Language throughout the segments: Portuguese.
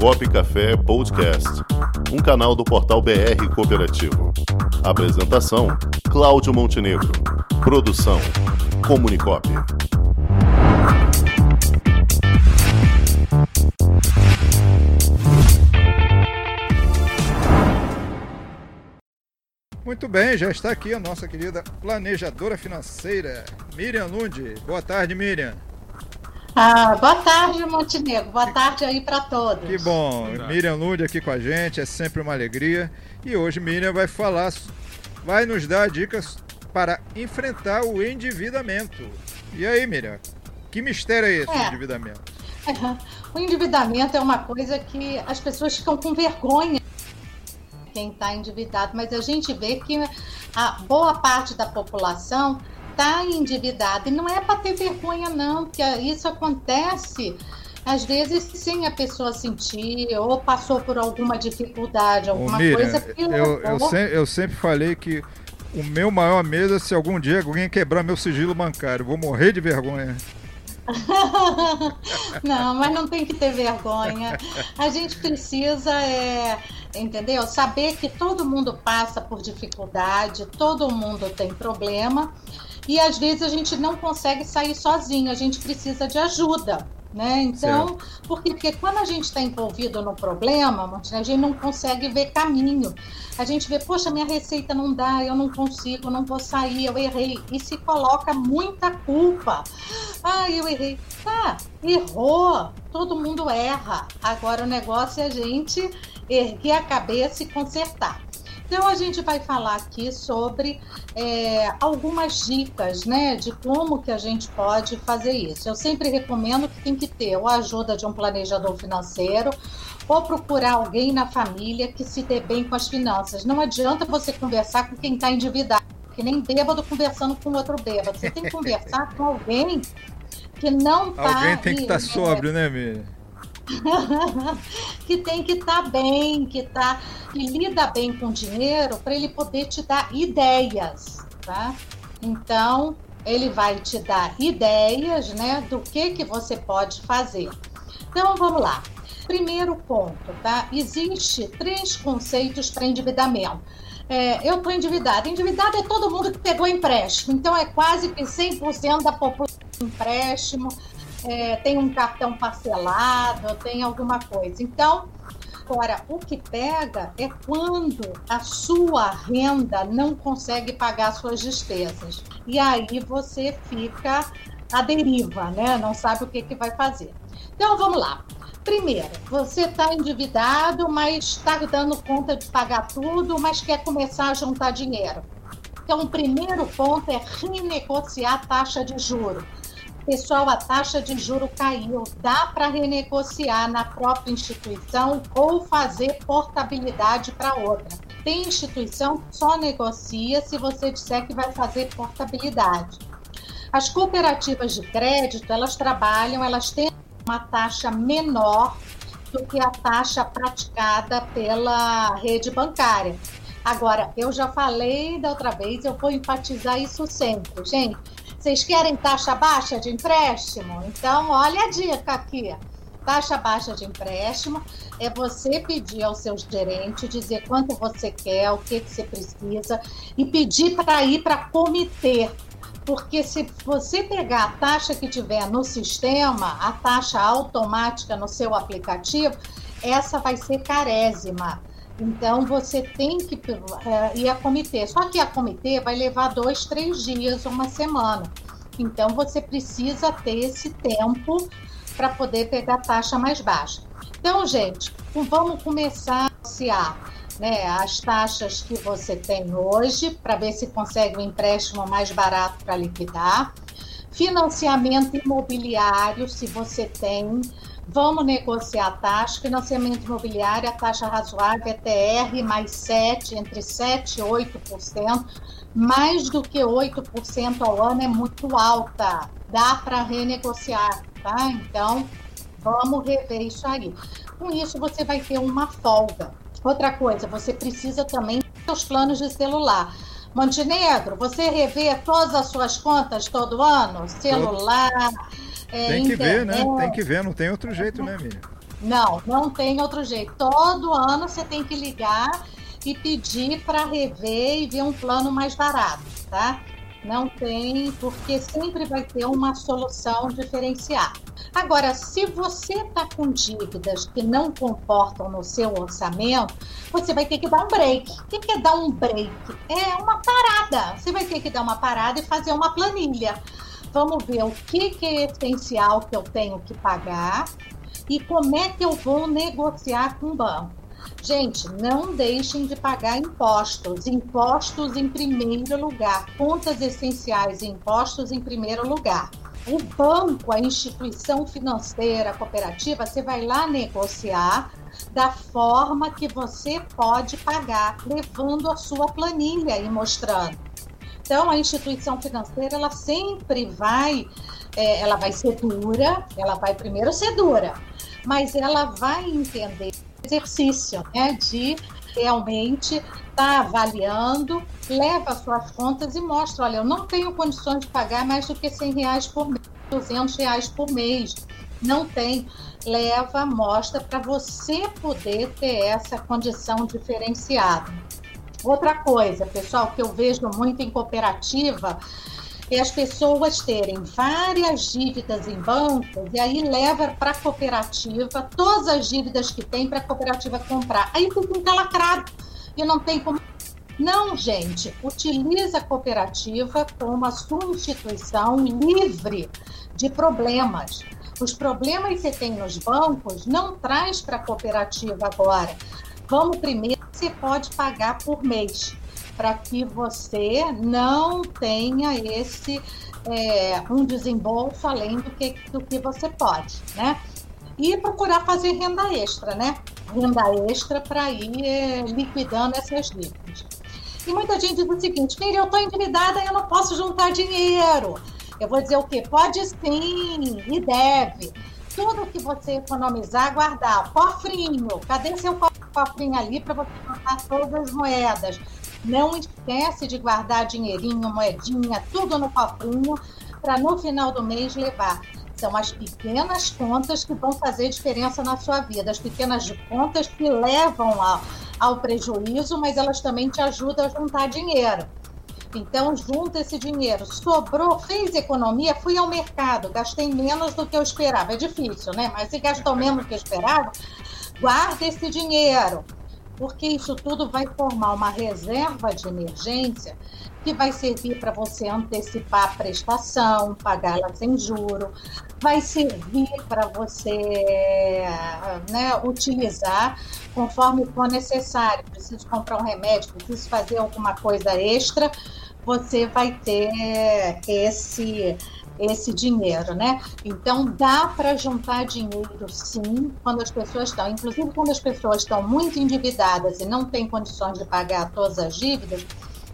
Comunicop Café Podcast, um canal do portal BR Cooperativo. Apresentação: Cláudio Montenegro. Produção: Comunicop. Muito bem, já está aqui a nossa querida planejadora financeira, Miriam Lund. Boa tarde, Miriam. Ah, boa tarde, Montenegro. Boa tarde aí para todos. Que bom. Miriam Lund aqui com a gente, é sempre uma alegria. E hoje Miriam vai falar, vai nos dar dicas para enfrentar o endividamento. E aí, Miriam? Que mistério é esse, é. o endividamento? O endividamento é uma coisa que as pessoas ficam com vergonha quem está endividado, mas a gente vê que a boa parte da população está endividado. E não é para ter vergonha, não, porque isso acontece às vezes sem a pessoa sentir ou passou por alguma dificuldade, alguma Ô, Miriam, coisa. Eu, eu, sempre, eu sempre falei que o meu maior medo é se algum dia alguém quebrar meu sigilo bancário. Vou morrer de vergonha. não, mas não tem que ter vergonha. A gente precisa, é, entendeu? Saber que todo mundo passa por dificuldade, todo mundo tem problema e às vezes a gente não consegue sair sozinho, a gente precisa de ajuda. Né? Então, porque, porque quando a gente está envolvido no problema, a gente não consegue ver caminho. A gente vê, poxa, minha receita não dá, eu não consigo, não vou sair, eu errei. E se coloca muita culpa. Ah, eu errei. Tá, errou. Todo mundo erra. Agora o negócio é a gente erguer a cabeça e consertar. Então a gente vai falar aqui sobre é, algumas dicas, né, de como que a gente pode fazer isso. Eu sempre recomendo que tem que ter a ajuda de um planejador financeiro ou procurar alguém na família que se dê bem com as finanças. Não adianta você conversar com quem está endividado, que nem bêbado conversando com outro bêbado. Você tem que conversar com alguém que não está. Alguém tem que estar tá sóbrio, né, Miriam? que tem que estar tá bem, que tá que lida bem com dinheiro para ele poder te dar ideias, tá? Então, ele vai te dar ideias, né, do que que você pode fazer. Então, vamos lá. Primeiro ponto, tá? Existe três conceitos para endividamento. É, eu estou endividado. Endividado é todo mundo que pegou empréstimo. Então, é quase que 100% da população empréstimo é, tem um cartão parcelado, tem alguma coisa. Então, agora, o que pega é quando a sua renda não consegue pagar suas despesas. E aí você fica à deriva, né? Não sabe o que, que vai fazer. Então, vamos lá. Primeiro, você está endividado, mas está dando conta de pagar tudo, mas quer começar a juntar dinheiro. Então, o primeiro ponto é renegociar a taxa de juros Pessoal, a taxa de juro caiu. Dá para renegociar na própria instituição ou fazer portabilidade para outra. Tem instituição que só negocia se você disser que vai fazer portabilidade. As cooperativas de crédito, elas trabalham, elas têm uma taxa menor do que a taxa praticada pela rede bancária. Agora, eu já falei da outra vez, eu vou enfatizar isso sempre. Gente, vocês querem taxa baixa de empréstimo? Então, olha a dica aqui. Taxa baixa de empréstimo é você pedir ao seu gerente, dizer quanto você quer, o que, que você precisa, e pedir para ir para comitê. Porque se você pegar a taxa que tiver no sistema, a taxa automática no seu aplicativo, essa vai ser carésima. Então você tem que é, ir a comitê. Só que a comitê vai levar dois, três dias, uma semana. Então você precisa ter esse tempo para poder pegar taxa mais baixa. Então, gente, vamos começar a associar né, as taxas que você tem hoje para ver se consegue um empréstimo mais barato para liquidar. Financiamento imobiliário, se você tem, Vamos negociar a taxa. Financiamento imobiliário, a taxa razoável é TR mais 7, entre 7 e 8%. Mais do que 8% ao ano é muito alta. Dá para renegociar, tá? Então, vamos rever isso aí. Com isso, você vai ter uma folga. Outra coisa, você precisa também dos planos de celular. Montenegro, você revê todas as suas contas todo ano? Celular, é, tem que ver, né? Tem que ver, não tem outro jeito, né, Miriam? Não, não tem outro jeito. Todo ano você tem que ligar e pedir para rever e ver um plano mais barato, tá? Não tem, porque sempre vai ter uma solução diferenciada. Agora, se você está com dívidas que não comportam no seu orçamento, você vai ter que dar um break. O que é dar um break? É uma parada. Você vai ter que dar uma parada e fazer uma planilha. Vamos ver o que, que é essencial que eu tenho que pagar e como é que eu vou negociar com o banco. Gente, não deixem de pagar impostos. Impostos em primeiro lugar. Contas essenciais e impostos em primeiro lugar. O banco, a instituição financeira, a cooperativa, você vai lá negociar da forma que você pode pagar, levando a sua planilha e mostrando. Então, a instituição financeira, ela sempre vai, é, ela vai ser dura, ela vai primeiro ser dura, mas ela vai entender exercício, né, de realmente estar tá avaliando, leva suas contas e mostra, olha, eu não tenho condições de pagar mais do que 100 reais por mês, 200 reais por mês, não tem. Leva, mostra para você poder ter essa condição diferenciada. Outra coisa, pessoal, que eu vejo muito em cooperativa, é as pessoas terem várias dívidas em bancos e aí leva para a cooperativa todas as dívidas que tem para a cooperativa comprar. Aí fica encalacrado e não tem como. Não, gente, utiliza a cooperativa como a sua instituição livre de problemas. Os problemas que você tem nos bancos não traz para a cooperativa agora. Vamos primeiro, você pode pagar por mês para que você não tenha esse é, um desembolso além do que, do que você pode, né? E procurar fazer renda extra, né? Renda extra para ir é, liquidando essas dívidas. E muita gente diz o seguinte, filha, eu estou endividada e eu não posso juntar dinheiro. Eu vou dizer o quê? Pode sim, e deve. Tudo que você economizar, guardar. Cofrinho, cadê seu cofrinho ali para você juntar todas as moedas? Não esquece de guardar dinheirinho, moedinha, tudo no cofrinho, para no final do mês levar. São as pequenas contas que vão fazer diferença na sua vida, as pequenas contas que levam ao, ao prejuízo, mas elas também te ajudam a juntar dinheiro. Então, junta esse dinheiro. Sobrou, fez economia, fui ao mercado, gastei menos do que eu esperava. É difícil, né? Mas se gastou menos do que eu esperava, guarda esse dinheiro porque isso tudo vai formar uma reserva de emergência que vai servir para você antecipar a prestação, pagá-la sem juro, vai servir para você né, utilizar conforme for necessário. Preciso comprar um remédio, preciso fazer alguma coisa extra, você vai ter esse esse dinheiro, né? Então dá para juntar dinheiro sim, quando as pessoas estão, inclusive quando as pessoas estão muito endividadas e não têm condições de pagar todas as dívidas,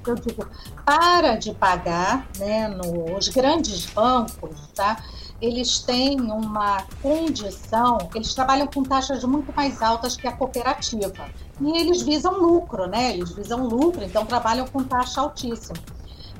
eu digo, para de pagar, né? Nos grandes bancos, tá? Eles têm uma condição, eles trabalham com taxas muito mais altas que a cooperativa. E eles visam lucro, né? Eles visam lucro, então trabalham com taxa altíssima.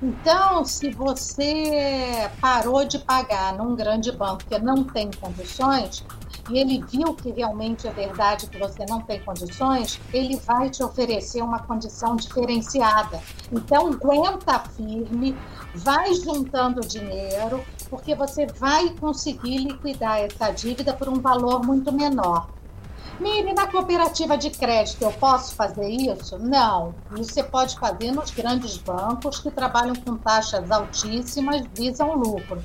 Então, se você parou de pagar num grande banco que não tem condições, e ele viu que realmente é verdade que você não tem condições, ele vai te oferecer uma condição diferenciada. Então, aguenta firme, vai juntando dinheiro, porque você vai conseguir liquidar essa dívida por um valor muito menor. Mire, na cooperativa de crédito eu posso fazer isso? Não. Você pode fazer nos grandes bancos que trabalham com taxas altíssimas, visam lucro.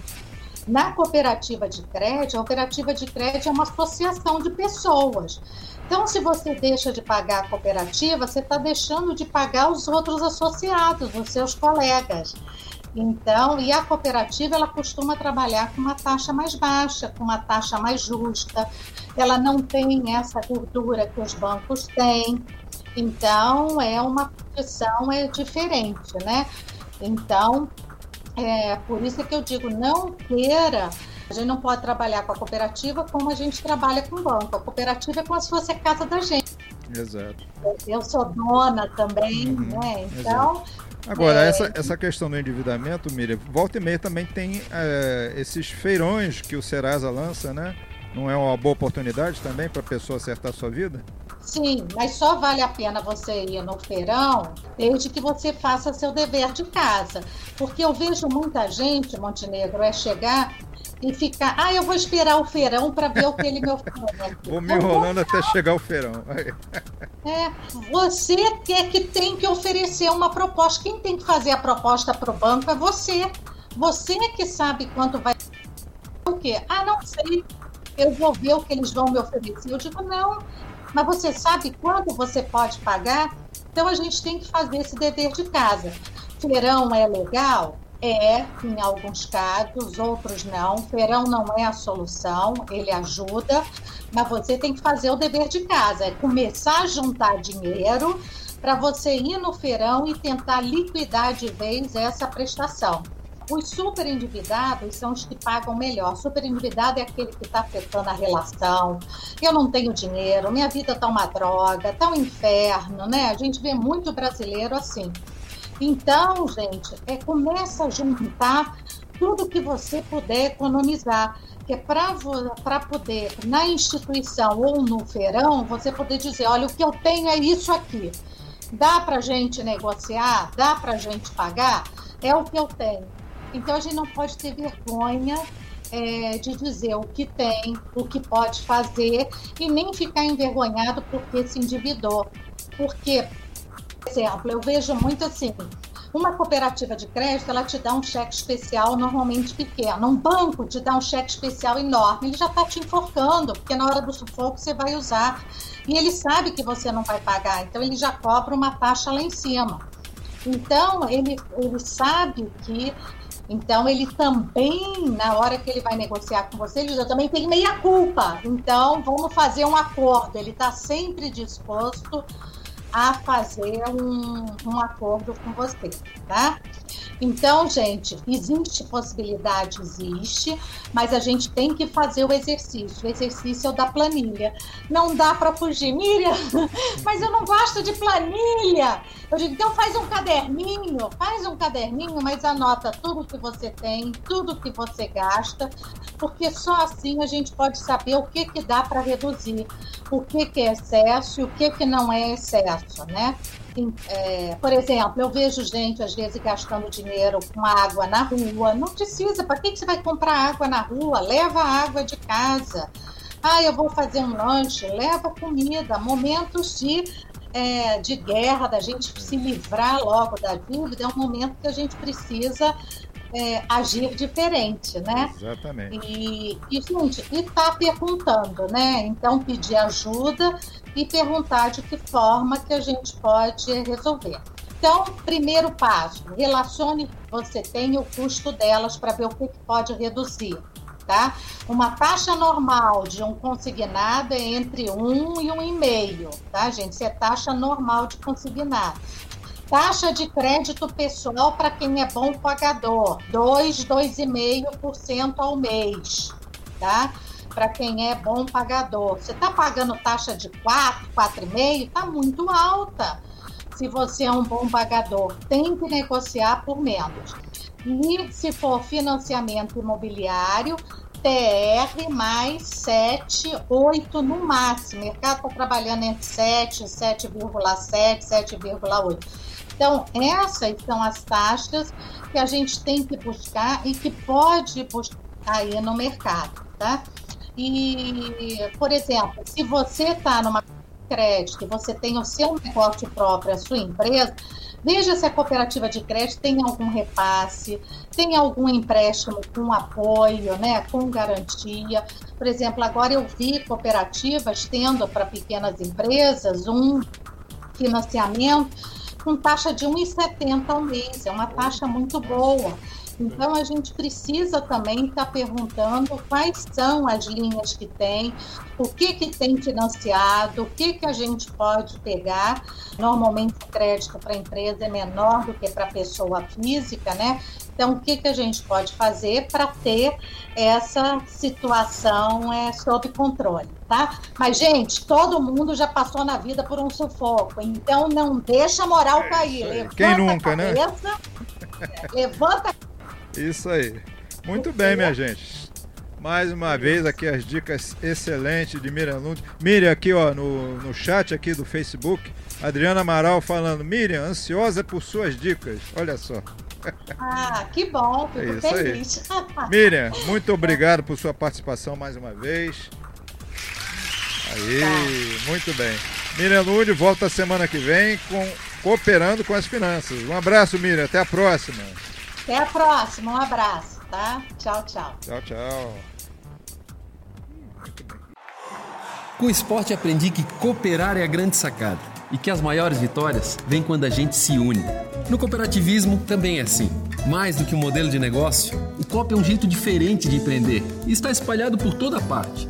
Na cooperativa de crédito, a cooperativa de crédito é uma associação de pessoas. Então, se você deixa de pagar a cooperativa, você está deixando de pagar os outros associados, os seus colegas. Então, e a cooperativa ela costuma trabalhar com uma taxa mais baixa, com uma taxa mais justa. Ela não tem essa gordura que os bancos têm. Então, é uma condição é diferente, né? Então, é por isso que eu digo, não queira a gente não pode trabalhar com a cooperativa como a gente trabalha com o banco. A cooperativa é como se fosse a casa da gente. Exato. Eu sou dona também, uhum, né? Então, exato. Agora, é... essa, essa questão do endividamento, Miriam, volta e meia também tem é, esses feirões que o Serasa lança, né? Não é uma boa oportunidade também para a pessoa acertar a sua vida? Sim, mas só vale a pena você ir no feirão desde que você faça seu dever de casa. Porque eu vejo muita gente, Montenegro, é chegar e ficar, ah, eu vou esperar o feirão para ver o que ele me oferece. vou me enrolando até chegar o feirão. é, você é que tem que oferecer uma proposta. Quem tem que fazer a proposta para o banco é você. Você é que sabe quanto vai. O quê? Ah, não sei. Eu vou ver o que eles vão me oferecer. Eu digo, não. Mas você sabe quanto você pode pagar? Então a gente tem que fazer esse dever de casa. Feirão é legal? É, em alguns casos, outros não. Feirão não é a solução, ele ajuda, mas você tem que fazer o dever de casa, é começar a juntar dinheiro para você ir no feirão e tentar liquidar de vez essa prestação. Os super endividados são os que pagam melhor. Super endividado é aquele que está afetando a relação. Eu não tenho dinheiro, minha vida está uma droga, está um inferno, né? A gente vê muito brasileiro assim. Então, gente, é, começa a juntar tudo que você puder economizar. Que é para poder, na instituição ou no feirão, você poder dizer: olha, o que eu tenho é isso aqui. Dá para gente negociar? Dá para gente pagar? É o que eu tenho. Então, a gente não pode ter vergonha é, de dizer o que tem, o que pode fazer e nem ficar envergonhado porque se endividou. Porque exemplo, eu vejo muito assim, uma cooperativa de crédito, ela te dá um cheque especial normalmente pequeno. Um banco te dá um cheque especial enorme. Ele já está te enforcando, porque na hora do sufoco você vai usar. E ele sabe que você não vai pagar, então ele já cobra uma taxa lá em cima. Então, ele, ele sabe que. Então, ele também, na hora que ele vai negociar com você, ele já também tem meia culpa. Então, vamos fazer um acordo. Ele está sempre disposto a fazer um, um acordo com você, tá? Então, gente, existe possibilidade, existe, mas a gente tem que fazer o exercício. O exercício é o da planilha. Não dá para fugir. Miriam, mas eu não gosto de planilha. Eu digo, então faz um caderninho, faz um caderninho, mas anota tudo que você tem, tudo que você gasta, porque só assim a gente pode saber o que, que dá para reduzir, o que, que é excesso e o que, que não é excesso, né? É, por exemplo, eu vejo gente às vezes gastando dinheiro com água na rua. Não precisa, para que, que você vai comprar água na rua? Leva água de casa. Ah, eu vou fazer um lanche, leva comida. Momentos de, é, de guerra, da gente se livrar logo da dívida, é um momento que a gente precisa é, agir diferente, né? Exatamente. E, e gente, e tá perguntando, né? Então, pedir ajuda e perguntar de que forma que a gente pode resolver. Então, primeiro passo, relacione você tem o custo delas para ver o que pode reduzir. Tá? Uma taxa normal de um consignado é entre 1 e 1,5, tá, gente? Isso é taxa normal de consignado. Taxa de crédito pessoal para quem é bom pagador, 2, 2,5% ao mês, tá? Para quem é bom pagador. Você está pagando taxa de 4, 4,5%, está muito alta. Se você é um bom pagador, tem que negociar por menos. E se for financiamento imobiliário, TR mais 7, 8 no máximo. O mercado está trabalhando entre 7, 7,7, 7,8. Então, essas são as taxas que a gente tem que buscar e que pode buscar aí no mercado, tá? E, por exemplo, se você está numa crédito, você tem o seu negócio próprio, a sua empresa, veja se a cooperativa de crédito tem algum repasse, tem algum empréstimo com apoio, né, com garantia. Por exemplo, agora eu vi cooperativas tendo para pequenas empresas um financiamento com taxa de 1,70 ao mês, é uma taxa muito boa. Então a gente precisa também estar tá perguntando quais são as linhas que tem, o que que tem financiado, o que que a gente pode pegar. Normalmente o crédito para a empresa é menor do que para a pessoa física, né? Então o que que a gente pode fazer para ter essa situação é, sob controle, tá? Mas gente, todo mundo já passou na vida por um sufoco, então não deixa a moral é cair. Levanta Quem nunca, a né? cabeça, né? Levanta isso aí. Muito bem, minha gente. Mais uma vez aqui as dicas excelentes de Miriam Lund. Miriam aqui ó, no, no chat aqui do Facebook, Adriana Amaral falando, Miriam, ansiosa por suas dicas. Olha só. Ah, que bom, fico é feliz. Miriam, muito obrigado por sua participação mais uma vez. Aí, tá. muito bem. Miriam Lund volta semana que vem com, cooperando com as finanças. Um abraço, Miriam. Até a próxima. Até a próxima. Um abraço, tá? Tchau, tchau. Tchau, tchau. Com o esporte aprendi que cooperar é a grande sacada e que as maiores vitórias vêm quando a gente se une. No cooperativismo também é assim. Mais do que um modelo de negócio, o COP é um jeito diferente de empreender e está espalhado por toda parte